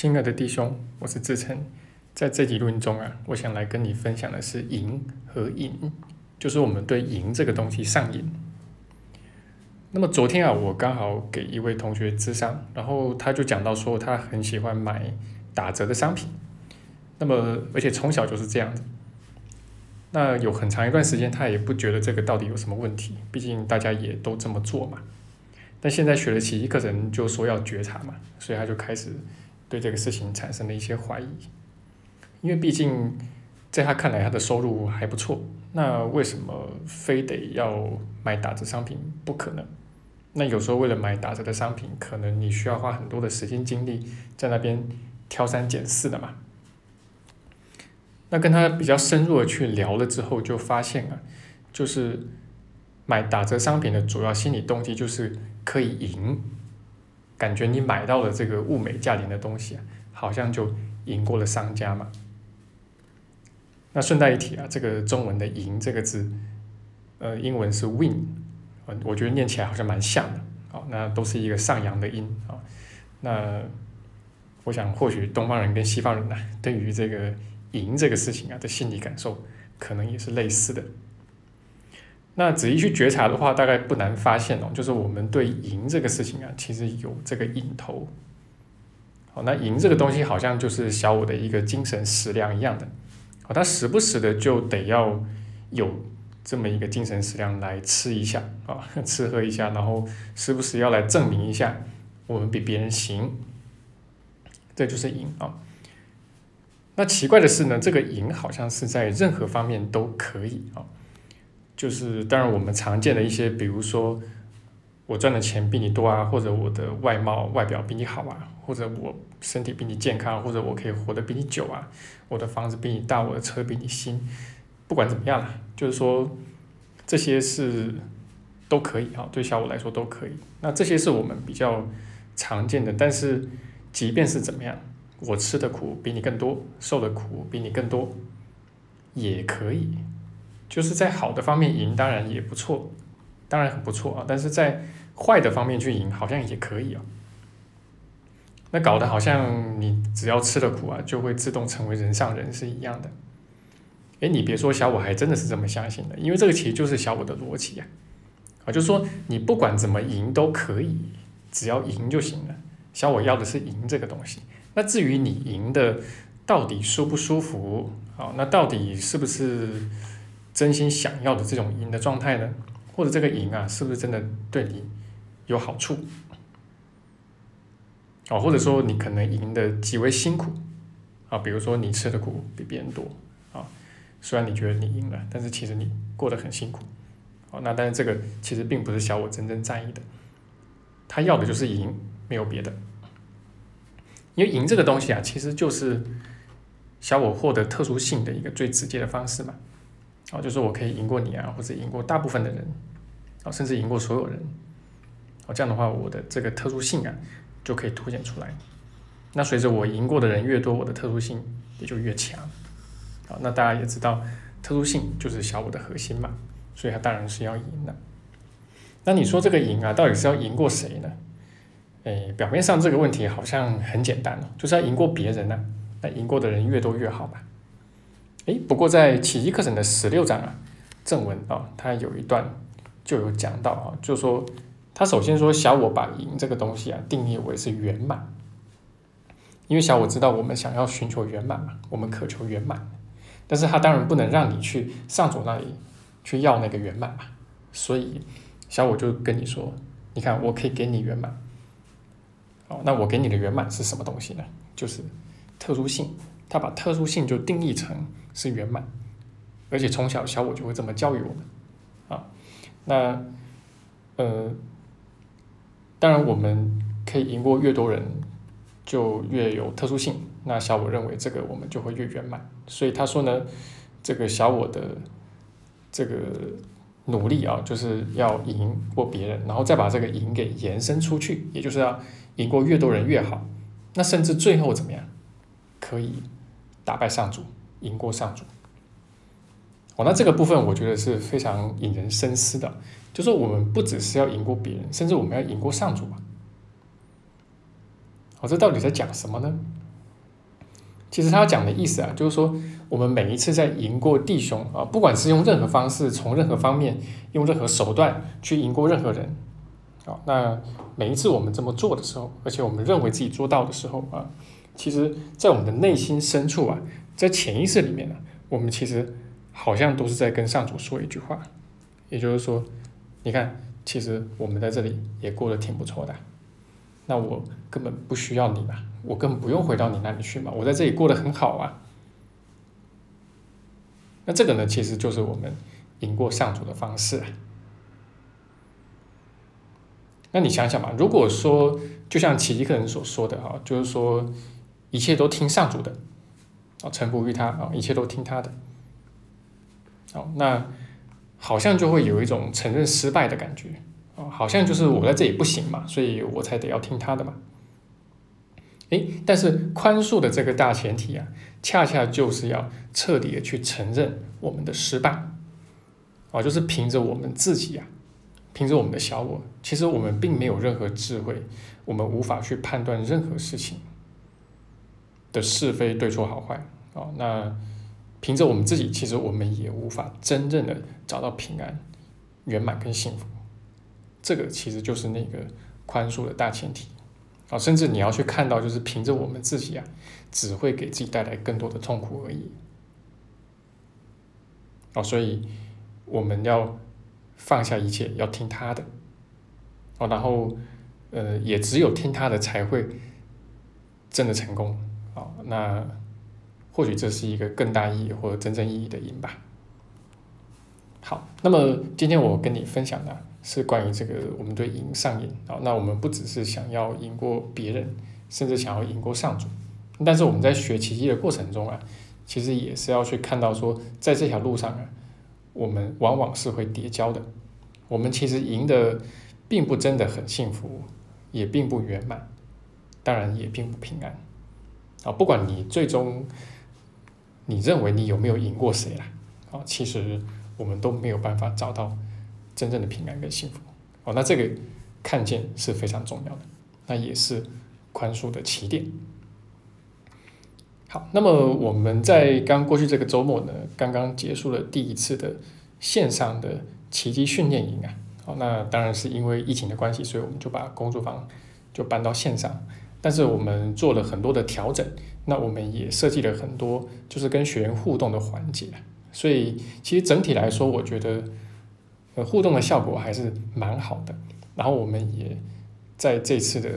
亲爱的弟兄，我是志成，在这几论中啊，我想来跟你分享的是赢和瘾，就是我们对赢这个东西上瘾。那么昨天啊，我刚好给一位同学咨商，然后他就讲到说，他很喜欢买打折的商品，那么而且从小就是这样子。那有很长一段时间，他也不觉得这个到底有什么问题，毕竟大家也都这么做嘛。但现在学了奇迹课程，就说要觉察嘛，所以他就开始对这个事情产生了一些怀疑。因为毕竟在他看来，他的收入还不错，那为什么非得要买打折商品？不可能。那有时候为了买打折的商品，可能你需要花很多的时间精力在那边挑三拣四的嘛。那跟他比较深入的去聊了之后，就发现啊，就是买打折商品的主要心理动机就是可以赢，感觉你买到了这个物美价廉的东西啊，好像就赢过了商家嘛。那顺带一提啊，这个中文的“赢”这个字，呃，英文是 “win”，我觉得念起来好像蛮像的，好，那都是一个上扬的音啊。那我想，或许东方人跟西方人呢，对于这个。赢这个事情啊的心理感受，可能也是类似的。那仔细去觉察的话，大概不难发现哦，就是我们对赢这个事情啊，其实有这个瘾头。好，那赢这个东西好像就是小我的一个精神食粮一样的，好，他时不时的就得要有这么一个精神食粮来吃一下啊，吃喝一下，然后时不时要来证明一下我们比别人行，这就是赢啊。那奇怪的是呢，这个赢好像是在任何方面都可以啊，就是当然我们常见的一些，比如说我赚的钱比你多啊，或者我的外貌外表比你好啊，或者我身体比你健康，或者我可以活得比你久啊，我的房子比你大，我的车比你新，不管怎么样啦，就是说这些是都可以啊，对小我来说都可以。那这些是我们比较常见的，但是即便是怎么样。我吃的苦比你更多，受的苦比你更多，也可以，就是在好的方面赢，当然也不错，当然很不错啊。但是在坏的方面去赢，好像也可以啊。那搞得好像你只要吃了苦啊，就会自动成为人上人是一样的。哎，你别说，小我还真的是这么相信的，因为这个其实就是小我的逻辑呀。啊，就是说你不管怎么赢都可以，只要赢就行了。小我要的是赢这个东西。那至于你赢的到底舒不舒服啊？那到底是不是真心想要的这种赢的状态呢？或者这个赢啊，是不是真的对你有好处？哦，或者说你可能赢的极为辛苦啊，比如说你吃的苦比别人多啊，虽然你觉得你赢了，但是其实你过得很辛苦。哦，那但是这个其实并不是小我真正在意的，他要的就是赢，没有别的。因为赢这个东西啊，其实就是小我获得特殊性的一个最直接的方式嘛，啊，就是我可以赢过你啊，或者赢过大部分的人，啊，甚至赢过所有人，啊，这样的话，我的这个特殊性啊就可以凸显出来。那随着我赢过的人越多，我的特殊性也就越强。啊，那大家也知道，特殊性就是小我的核心嘛，所以它当然是要赢的。那你说这个赢啊，到底是要赢过谁呢？诶，表面上这个问题好像很简单哦，就是要赢过别人呢，那赢过的人越多越好嘛。诶，不过在奇迹课程的十六章啊，正文啊，它有一段就有讲到啊，就说他首先说小我把赢这个东西啊定义为是圆满，因为小我知道我们想要寻求圆满嘛，我们渴求圆满，但是他当然不能让你去上主那里去要那个圆满嘛，所以小我就跟你说，你看我可以给你圆满。哦，那我给你的圆满是什么东西呢？就是特殊性，他把特殊性就定义成是圆满，而且从小小我就会这么教育我们，啊，那呃，当然我们可以赢过越多人，就越有特殊性。那小我认为这个我们就会越圆满，所以他说呢，这个小我的这个努力啊，就是要赢过别人，然后再把这个赢给延伸出去，也就是要。赢过越多人越好，那甚至最后怎么样，可以打败上主，赢过上主。哦，那这个部分我觉得是非常引人深思的，就是我们不只是要赢过别人，甚至我们要赢过上主嘛。哦，这到底在讲什么呢？其实他讲的意思啊，就是说我们每一次在赢过弟兄啊，不管是用任何方式，从任何方面，用任何手段去赢过任何人，啊，那每一次我们这么做的时候，而且我们认为自己做到的时候啊，其实，在我们的内心深处啊，在潜意识里面呢，我们其实好像都是在跟上主说一句话，也就是说，你看，其实我们在这里也过得挺不错的。那我根本不需要你嘛，我根本不用回到你那里去嘛，我在这里过得很好啊。那这个呢，其实就是我们赢过上主的方式啊。那你想想嘛，如果说就像奇迹克人所说的哈，就是说一切都听上主的，啊，臣服于他啊，一切都听他的，好，那好像就会有一种承认失败的感觉啊。好像就是我在这里不行嘛，所以我才得要听他的嘛。诶，但是宽恕的这个大前提啊，恰恰就是要彻底的去承认我们的失败，啊，就是凭着我们自己啊，凭着我们的小我，其实我们并没有任何智慧，我们无法去判断任何事情的是非对错好坏啊。那凭着我们自己，其实我们也无法真正的找到平安、圆满跟幸福。这个其实就是那个宽恕的大前提啊，甚至你要去看到，就是凭着我们自己啊，只会给自己带来更多的痛苦而已啊，所以我们要放下一切，要听他的哦，然后呃，也只有听他的才会真的成功啊，那或许这是一个更大意义或者真正意义的赢吧。好，那么今天我跟你分享的。是关于这个，我们对赢上瘾啊。那我们不只是想要赢过别人，甚至想要赢过上主。但是我们在学奇迹的过程中啊，其实也是要去看到说，在这条路上啊，我们往往是会跌跤的。我们其实赢的并不真的很幸福，也并不圆满，当然也并不平安啊。不管你最终你认为你有没有赢过谁啦，啊，其实我们都没有办法找到。真正的平安跟幸福哦，那这个看见是非常重要的，那也是宽恕的起点。好，那么我们在刚过去这个周末呢，刚刚结束了第一次的线上的奇迹训练营啊。好，那当然是因为疫情的关系，所以我们就把工作坊就搬到线上。但是我们做了很多的调整，那我们也设计了很多就是跟学员互动的环节。所以其实整体来说，我觉得。呃，互动的效果还是蛮好的。然后我们也在这次的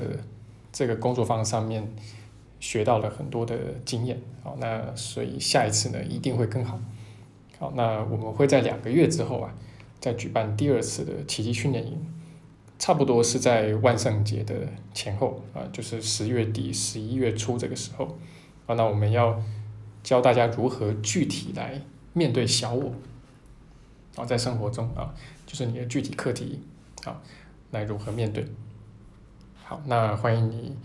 这个工作坊上面学到了很多的经验。好，那所以下一次呢一定会更好。好，那我们会在两个月之后啊，再举办第二次的奇迹训练营，差不多是在万圣节的前后啊，就是十月底、十一月初这个时候。啊，那我们要教大家如何具体来面对小我。啊，在生活中啊，就是你的具体课题啊，来如何面对？好，那欢迎你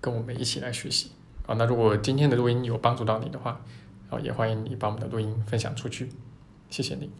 跟我们一起来学习啊。那如果今天的录音有帮助到你的话，啊，也欢迎你把我们的录音分享出去，谢谢你。